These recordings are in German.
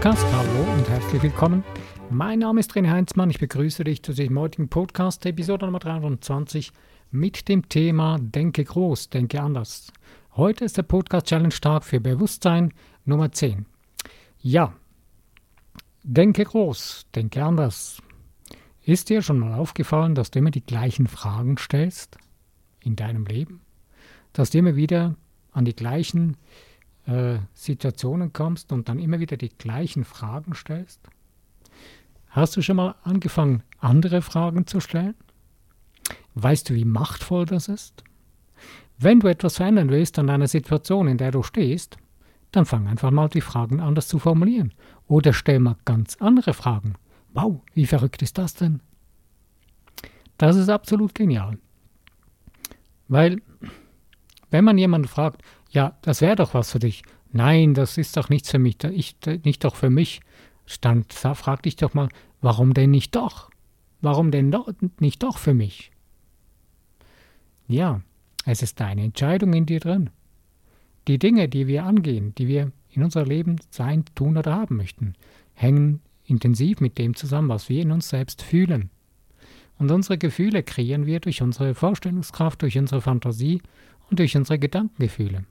Podcast. Hallo und herzlich willkommen. Mein Name ist René Heinzmann. Ich begrüße dich zu diesem heutigen Podcast, Episode Nummer 23, mit dem Thema Denke groß, denke anders. Heute ist der Podcast Challenge Tag für Bewusstsein Nummer 10. Ja, denke groß, denke anders. Ist dir schon mal aufgefallen, dass du immer die gleichen Fragen stellst in deinem Leben? Dass du immer wieder an die gleichen äh, Situationen kommst und dann immer wieder die gleichen Fragen stellst? Hast du schon mal angefangen, andere Fragen zu stellen? Weißt du, wie machtvoll das ist? Wenn du etwas verändern willst an einer Situation, in der du stehst, dann fang einfach mal die Fragen anders zu formulieren. Oder stell mal ganz andere Fragen. Wow, wie verrückt ist das denn? Das ist absolut genial. Weil, wenn man jemanden fragt, ja, das wäre doch was für dich. Nein, das ist doch nichts für mich, ich, nicht doch für mich. Dann frag dich doch mal, warum denn nicht doch? Warum denn doch, nicht doch für mich? Ja, es ist deine Entscheidung in dir drin. Die Dinge, die wir angehen, die wir in unser Leben sein, tun oder haben möchten, hängen intensiv mit dem zusammen, was wir in uns selbst fühlen. Und unsere Gefühle kreieren wir durch unsere Vorstellungskraft, durch unsere Fantasie und durch unsere Gedankengefühle.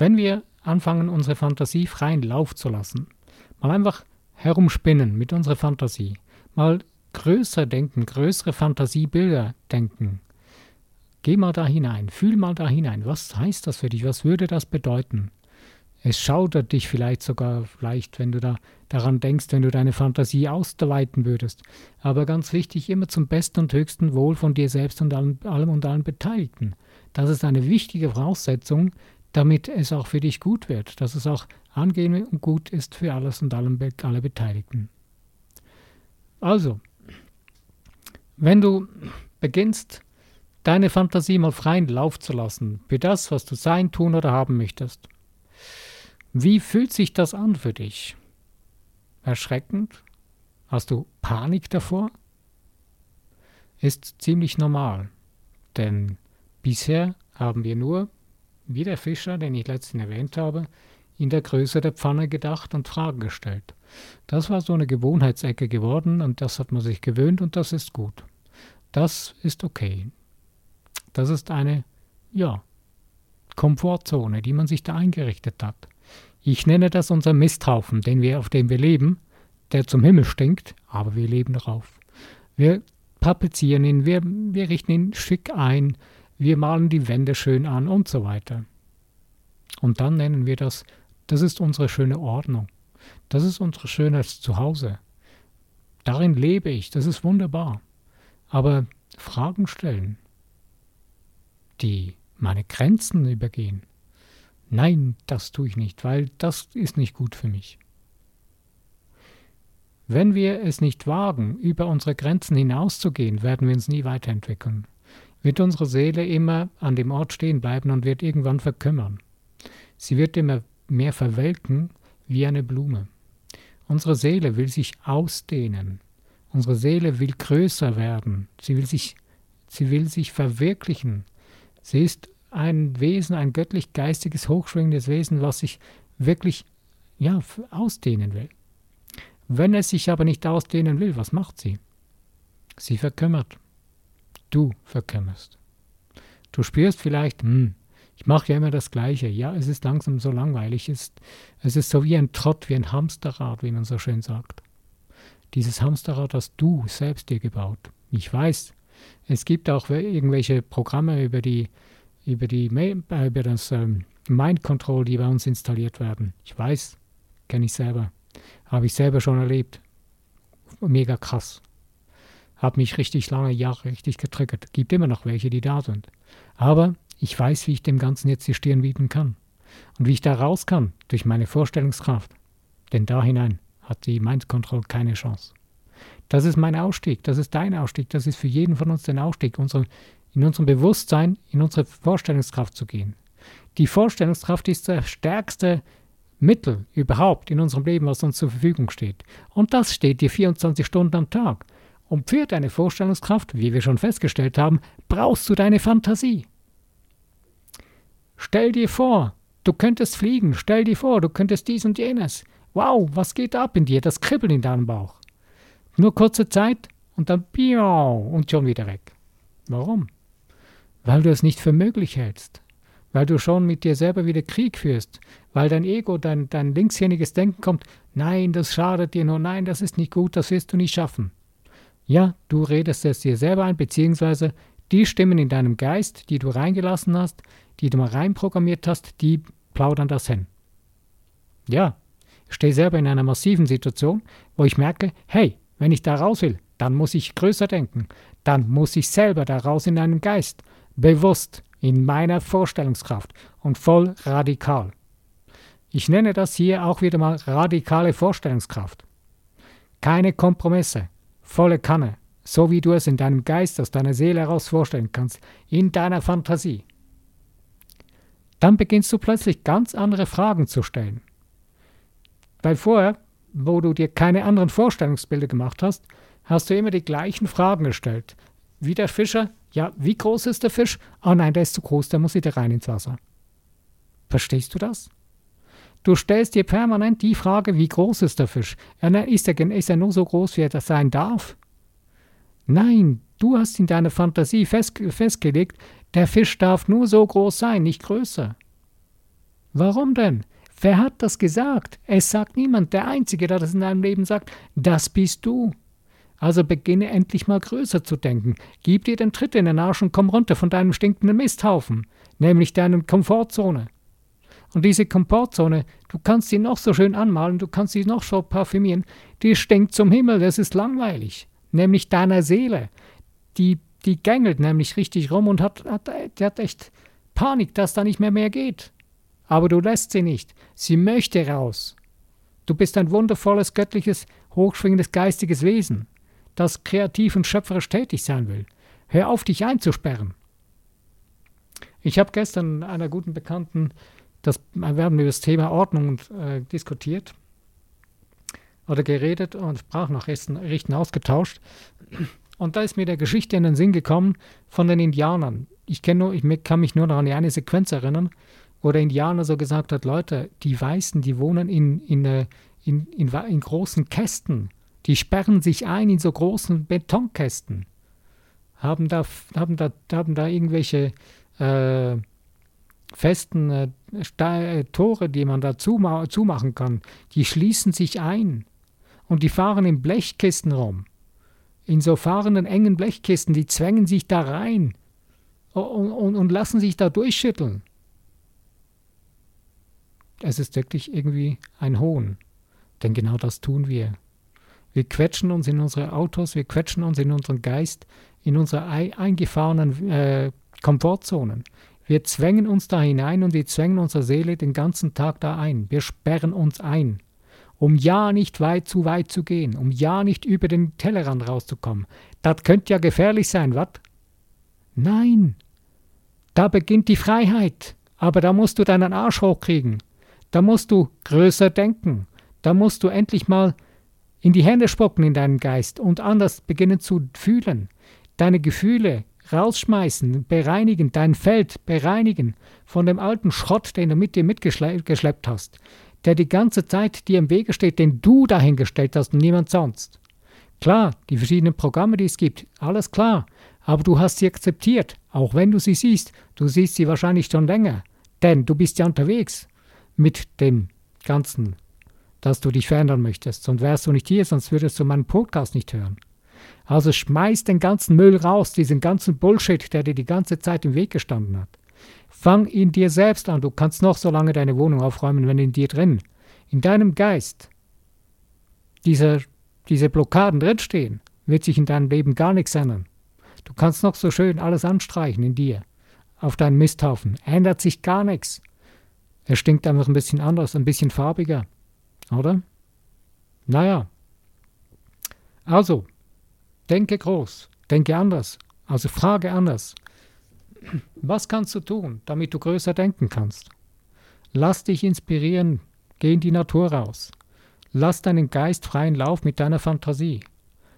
Wenn wir anfangen, unsere Fantasie freien Lauf zu lassen, mal einfach herumspinnen mit unserer Fantasie, mal größer denken, größere Fantasiebilder denken, geh mal da hinein, fühl mal da hinein, was heißt das für dich, was würde das bedeuten? Es schaudert dich vielleicht sogar leicht, wenn du da daran denkst, wenn du deine Fantasie ausweiten würdest. Aber ganz wichtig, immer zum besten und höchsten Wohl von dir selbst und allem, allem und allen Beteiligten. Das ist eine wichtige Voraussetzung, damit es auch für dich gut wird, dass es auch angenehm und gut ist für alles und alle Beteiligten. Also, wenn du beginnst, deine Fantasie mal freien Lauf zu lassen für das, was du sein, tun oder haben möchtest, wie fühlt sich das an für dich? Erschreckend? Hast du Panik davor? Ist ziemlich normal, denn bisher haben wir nur wie der Fischer, den ich letztens erwähnt habe, in der Größe der Pfanne gedacht und Fragen gestellt. Das war so eine Gewohnheitsecke geworden und das hat man sich gewöhnt und das ist gut. Das ist okay. Das ist eine, ja, Komfortzone, die man sich da eingerichtet hat. Ich nenne das unser Misthaufen, den wir, auf dem wir leben, der zum Himmel stinkt, aber wir leben darauf. Wir papezieren ihn, wir, wir richten ihn schick ein, wir malen die Wände schön an und so weiter. Und dann nennen wir das, das ist unsere schöne Ordnung. Das ist unser schönes Zuhause. Darin lebe ich, das ist wunderbar. Aber Fragen stellen, die meine Grenzen übergehen, nein, das tue ich nicht, weil das ist nicht gut für mich. Wenn wir es nicht wagen, über unsere Grenzen hinauszugehen, werden wir uns nie weiterentwickeln wird unsere Seele immer an dem Ort stehen bleiben und wird irgendwann verkümmern. Sie wird immer mehr verwelken wie eine Blume. Unsere Seele will sich ausdehnen. Unsere Seele will größer werden. Sie will sich, sie will sich verwirklichen. Sie ist ein Wesen, ein göttlich-geistiges, hochschwingendes Wesen, was sich wirklich ja, ausdehnen will. Wenn es sich aber nicht ausdehnen will, was macht sie? Sie verkümmert du verkümmerst. Du spürst vielleicht, hm, ich mache ja immer das Gleiche. Ja, es ist langsam so langweilig. Es ist, es ist so wie ein Trott, wie ein Hamsterrad, wie man so schön sagt. Dieses Hamsterrad hast du selbst dir gebaut. Ich weiß, es gibt auch irgendwelche Programme über die über die äh, über das ähm, Mind Control, die bei uns installiert werden. Ich weiß, kenne ich selber, habe ich selber schon erlebt. Mega krass. Hat mich richtig lange Jahre richtig getriggert. Gibt immer noch welche, die da sind. Aber ich weiß, wie ich dem Ganzen jetzt die Stirn bieten kann. Und wie ich da raus kann, durch meine Vorstellungskraft. Denn da hinein hat die Mind Control keine Chance. Das ist mein Ausstieg, das ist dein Ausstieg, das ist für jeden von uns der Ausstieg, unsere, in unserem Bewusstsein, in unsere Vorstellungskraft zu gehen. Die Vorstellungskraft ist das stärkste Mittel überhaupt in unserem Leben, was uns zur Verfügung steht. Und das steht dir 24 Stunden am Tag. Und für deine Vorstellungskraft, wie wir schon festgestellt haben, brauchst du deine Fantasie. Stell dir vor, Du könntest fliegen, stell dir vor, du könntest dies und jenes. Wow, was geht ab in dir? Das Kribbeln in deinem Bauch. Nur kurze Zeit und dann piau und schon wieder weg. Warum? Weil du es nicht für möglich hältst. Weil du schon mit dir selber wieder Krieg führst. Weil dein Ego, dein, dein linkshändiges Denken kommt, nein, das schadet dir nur, nein, das ist nicht gut, das wirst du nicht schaffen. Ja, du redest es dir selber ein, beziehungsweise die Stimmen in deinem Geist, die du reingelassen hast, die du mal reinprogrammiert hast, die plaudern das hin. Ja, ich stehe selber in einer massiven Situation, wo ich merke, hey, wenn ich da raus will, dann muss ich größer denken, dann muss ich selber da raus in einem Geist, bewusst, in meiner Vorstellungskraft und voll radikal. Ich nenne das hier auch wieder mal radikale Vorstellungskraft. Keine Kompromisse, volle Kanne, so wie du es in deinem Geist aus deiner Seele heraus vorstellen kannst, in deiner Fantasie. Dann beginnst du plötzlich ganz andere Fragen zu stellen. Weil vorher, wo du dir keine anderen Vorstellungsbilder gemacht hast, hast du immer die gleichen Fragen gestellt. Wie der Fischer, ja, wie groß ist der Fisch? Oh nein, der ist zu groß, der muss wieder rein ins Wasser. Verstehst du das? Du stellst dir permanent die Frage, wie groß ist der Fisch? Ist er, ist er nur so groß, wie er das sein darf? Nein, du hast in deiner Fantasie fest, festgelegt, der Fisch darf nur so groß sein, nicht größer. Warum denn? Wer hat das gesagt? Es sagt niemand. Der Einzige, der das in deinem Leben sagt, das bist du. Also beginne endlich mal größer zu denken. Gib dir den Tritt in den Arsch und komm runter von deinem stinkenden Misthaufen, nämlich deiner Komfortzone. Und diese Komfortzone, du kannst sie noch so schön anmalen, du kannst sie noch so parfümieren, die stinkt zum Himmel, das ist langweilig. Nämlich deiner Seele. Die, die gängelt nämlich richtig rum und hat, hat, die hat echt Panik, dass da nicht mehr mehr geht. Aber du lässt sie nicht. Sie möchte raus. Du bist ein wundervolles, göttliches, hochschwingendes geistiges Wesen das kreativ und schöpferisch tätig sein will. Hör auf, dich einzusperren. Ich habe gestern einer guten Bekannten, das, wir haben über das Thema Ordnung äh, diskutiert oder geredet und Sprachnachrichten ausgetauscht. Und da ist mir der Geschichte in den Sinn gekommen von den Indianern. Ich, nur, ich kann mich nur noch an eine Sequenz erinnern, wo der Indianer so gesagt hat, Leute, die Weißen, die wohnen in, in, äh, in, in, großen Kästen die sperren sich ein in so großen Betonkästen, haben da, haben da, haben da irgendwelche äh, festen äh Tore, die man da zuma zumachen kann. Die schließen sich ein und die fahren in Blechkisten rum. In so fahrenden engen Blechkisten, die zwängen sich da rein und, und, und lassen sich da durchschütteln. Es ist wirklich irgendwie ein Hohn, denn genau das tun wir. Wir quetschen uns in unsere Autos, wir quetschen uns in unseren Geist, in unsere eingefahrenen äh, Komfortzonen. Wir zwängen uns da hinein und wir zwängen unsere Seele den ganzen Tag da ein. Wir sperren uns ein, um ja nicht weit zu weit zu gehen, um ja nicht über den Tellerrand rauszukommen. Das könnte ja gefährlich sein, was? Nein, da beginnt die Freiheit. Aber da musst du deinen Arsch hochkriegen. Da musst du größer denken. Da musst du endlich mal in die Hände spucken in deinen Geist und anders beginnen zu fühlen, deine Gefühle rausschmeißen, bereinigen, dein Feld bereinigen von dem alten Schrott, den du mit dir mitgeschleppt hast, der die ganze Zeit dir im Wege steht, den du dahingestellt hast und niemand sonst. Klar, die verschiedenen Programme, die es gibt, alles klar, aber du hast sie akzeptiert, auch wenn du sie siehst, du siehst sie wahrscheinlich schon länger, denn du bist ja unterwegs mit dem ganzen dass du dich verändern möchtest. Sonst wärst du nicht hier, sonst würdest du meinen Podcast nicht hören. Also schmeiß den ganzen Müll raus, diesen ganzen Bullshit, der dir die ganze Zeit im Weg gestanden hat. Fang in dir selbst an. Du kannst noch so lange deine Wohnung aufräumen, wenn in dir drin, in deinem Geist, diese, diese Blockaden drinstehen, wird sich in deinem Leben gar nichts ändern. Du kannst noch so schön alles anstreichen in dir, auf deinen Misthaufen. Ändert sich gar nichts. Er stinkt einfach ein bisschen anders, ein bisschen farbiger, oder? Naja. Also, denke groß, denke anders, also frage anders. Was kannst du tun, damit du größer denken kannst? Lass dich inspirieren, geh in die Natur raus. Lass deinen Geist freien Lauf mit deiner Fantasie.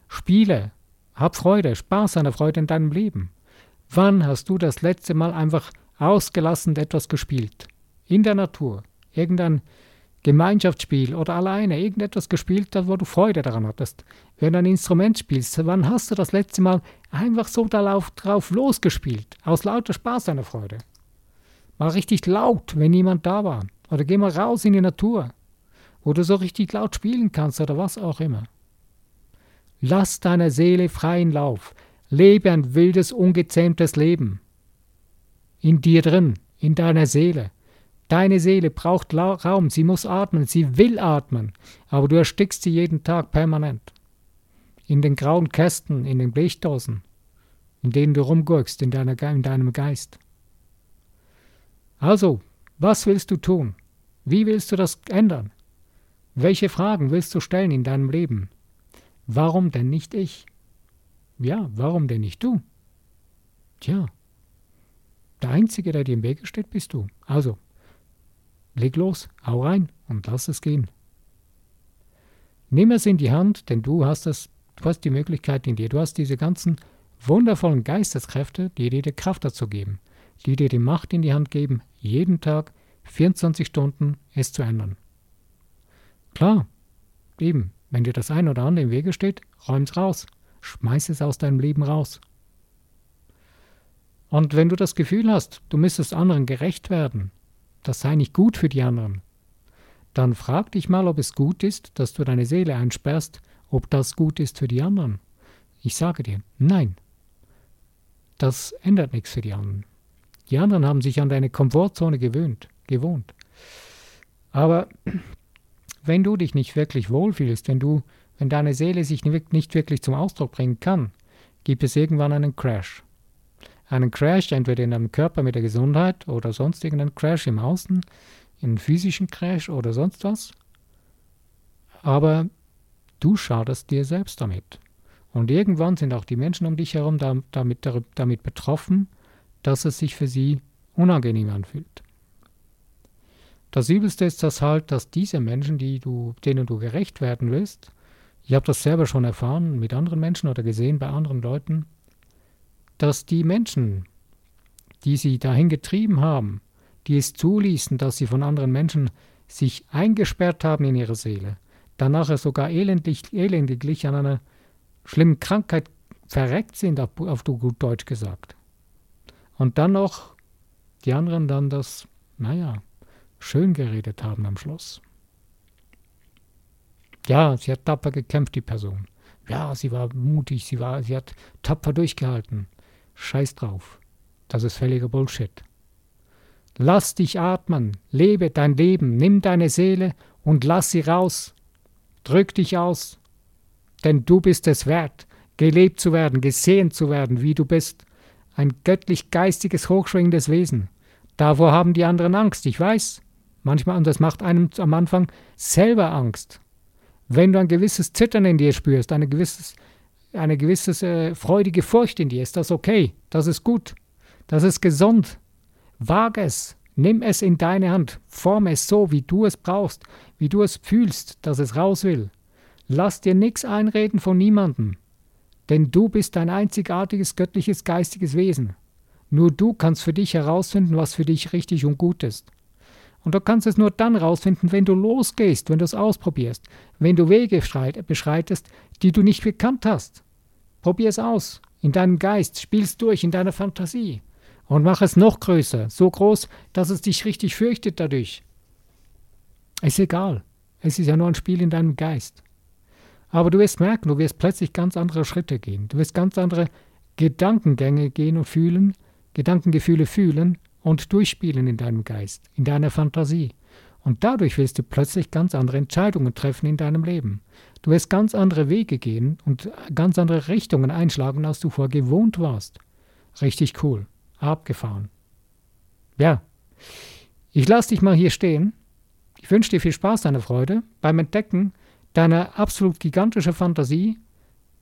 Spiele, hab Freude, Spaß an der Freude in deinem Leben. Wann hast du das letzte Mal einfach ausgelassen etwas gespielt? in der Natur, irgendein Gemeinschaftsspiel oder alleine irgendetwas gespielt hast, wo du Freude daran hattest. Wenn du ein Instrument spielst, wann hast du das letzte Mal einfach so drauf losgespielt? Aus lauter Spaß deiner Freude. Mal richtig laut, wenn niemand da war. Oder geh mal raus in die Natur, wo du so richtig laut spielen kannst oder was auch immer. Lass deiner Seele freien Lauf. Lebe ein wildes, ungezähmtes Leben. In dir drin, in deiner Seele. Deine Seele braucht Raum, sie muss atmen, sie will atmen, aber du erstickst sie jeden Tag permanent. In den grauen Kästen, in den Blechdosen, in denen du rumgurkst in, deiner, in deinem Geist. Also, was willst du tun? Wie willst du das ändern? Welche Fragen willst du stellen in deinem Leben? Warum denn nicht ich? Ja, warum denn nicht du? Tja, der Einzige, der dir im Wege steht, bist du. Also, leg los, hau rein und lass es gehen. Nimm es in die Hand, denn du hast es, du hast die Möglichkeit in dir. Du hast diese ganzen wundervollen Geisteskräfte, die dir die Kraft dazu geben, die dir die Macht in die Hand geben, jeden Tag 24 Stunden es zu ändern. Klar, eben, wenn dir das ein oder andere im Wege steht, räum's raus. Schmeiß es aus deinem Leben raus. Und wenn du das Gefühl hast, du müsstest anderen gerecht werden, das sei nicht gut für die anderen, dann frag dich mal, ob es gut ist, dass du deine Seele einsperrst, ob das gut ist für die anderen. Ich sage dir, nein. Das ändert nichts für die anderen. Die anderen haben sich an deine Komfortzone gewöhnt, gewohnt. Aber wenn du dich nicht wirklich wohlfühlst, wenn du, wenn deine Seele sich nicht wirklich zum Ausdruck bringen kann, gibt es irgendwann einen Crash. Einen Crash entweder in deinem Körper mit der Gesundheit oder sonst irgendeinen Crash im Außen, einen physischen Crash oder sonst was. Aber du schadest dir selbst damit. Und irgendwann sind auch die Menschen um dich herum damit, damit betroffen, dass es sich für sie unangenehm anfühlt. Das Übelste ist das halt, dass diese Menschen, die du, denen du gerecht werden willst, ich habe das selber schon erfahren mit anderen Menschen oder gesehen bei anderen Leuten, dass die Menschen, die sie dahin getrieben haben, die es zuließen, dass sie von anderen Menschen sich eingesperrt haben in ihrer Seele, dann nachher sogar elendlich, elendiglich an einer schlimmen Krankheit verreckt sind, auf, auf gut Deutsch gesagt. Und dann noch die anderen dann das, naja, schön geredet haben am Schluss. Ja, sie hat tapfer gekämpft, die Person. Ja, sie war mutig, sie, war, sie hat tapfer durchgehalten. Scheiß drauf. Das ist völliger Bullshit. Lass dich atmen, lebe dein Leben, nimm deine Seele und lass sie raus. Drück dich aus, denn du bist es wert, gelebt zu werden, gesehen zu werden, wie du bist. Ein göttlich geistiges, hochschwingendes Wesen. Davor haben die anderen Angst, ich weiß. Manchmal, und das macht einem am Anfang selber Angst. Wenn du ein gewisses Zittern in dir spürst, eine gewisses, eine gewisse äh, freudige Furcht in dir, ist das okay. Das ist gut. Das ist gesund. Wag es. Nimm es in deine Hand. Form es so, wie du es brauchst, wie du es fühlst, dass es raus will. Lass dir nichts einreden von niemandem. Denn du bist ein einzigartiges göttliches geistiges Wesen. Nur du kannst für dich herausfinden, was für dich richtig und gut ist. Und du kannst es nur dann rausfinden, wenn du losgehst, wenn du es ausprobierst, wenn du Wege beschreitest, die du nicht gekannt hast. Probier es aus, in deinem Geist, spiel es durch, in deiner Fantasie. Und mach es noch größer, so groß, dass es dich richtig fürchtet dadurch. Ist egal. Es ist ja nur ein Spiel in deinem Geist. Aber du wirst merken, du wirst plötzlich ganz andere Schritte gehen. Du wirst ganz andere Gedankengänge gehen und fühlen, Gedankengefühle fühlen, und durchspielen in deinem Geist, in deiner Fantasie. Und dadurch wirst du plötzlich ganz andere Entscheidungen treffen in deinem Leben. Du wirst ganz andere Wege gehen und ganz andere Richtungen einschlagen, als du vorher gewohnt warst. Richtig cool. Abgefahren. Ja. Ich lasse dich mal hier stehen. Ich wünsche dir viel Spaß, deine Freude beim Entdecken deiner absolut gigantischen Fantasie,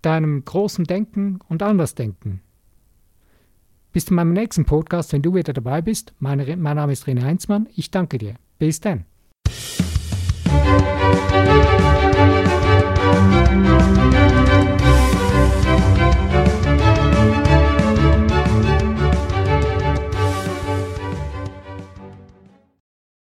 deinem großen Denken und Andersdenken. Bis zu meinem nächsten Podcast, wenn du wieder dabei bist. Meine, mein Name ist René Heinzmann. Ich danke dir. Bis dann.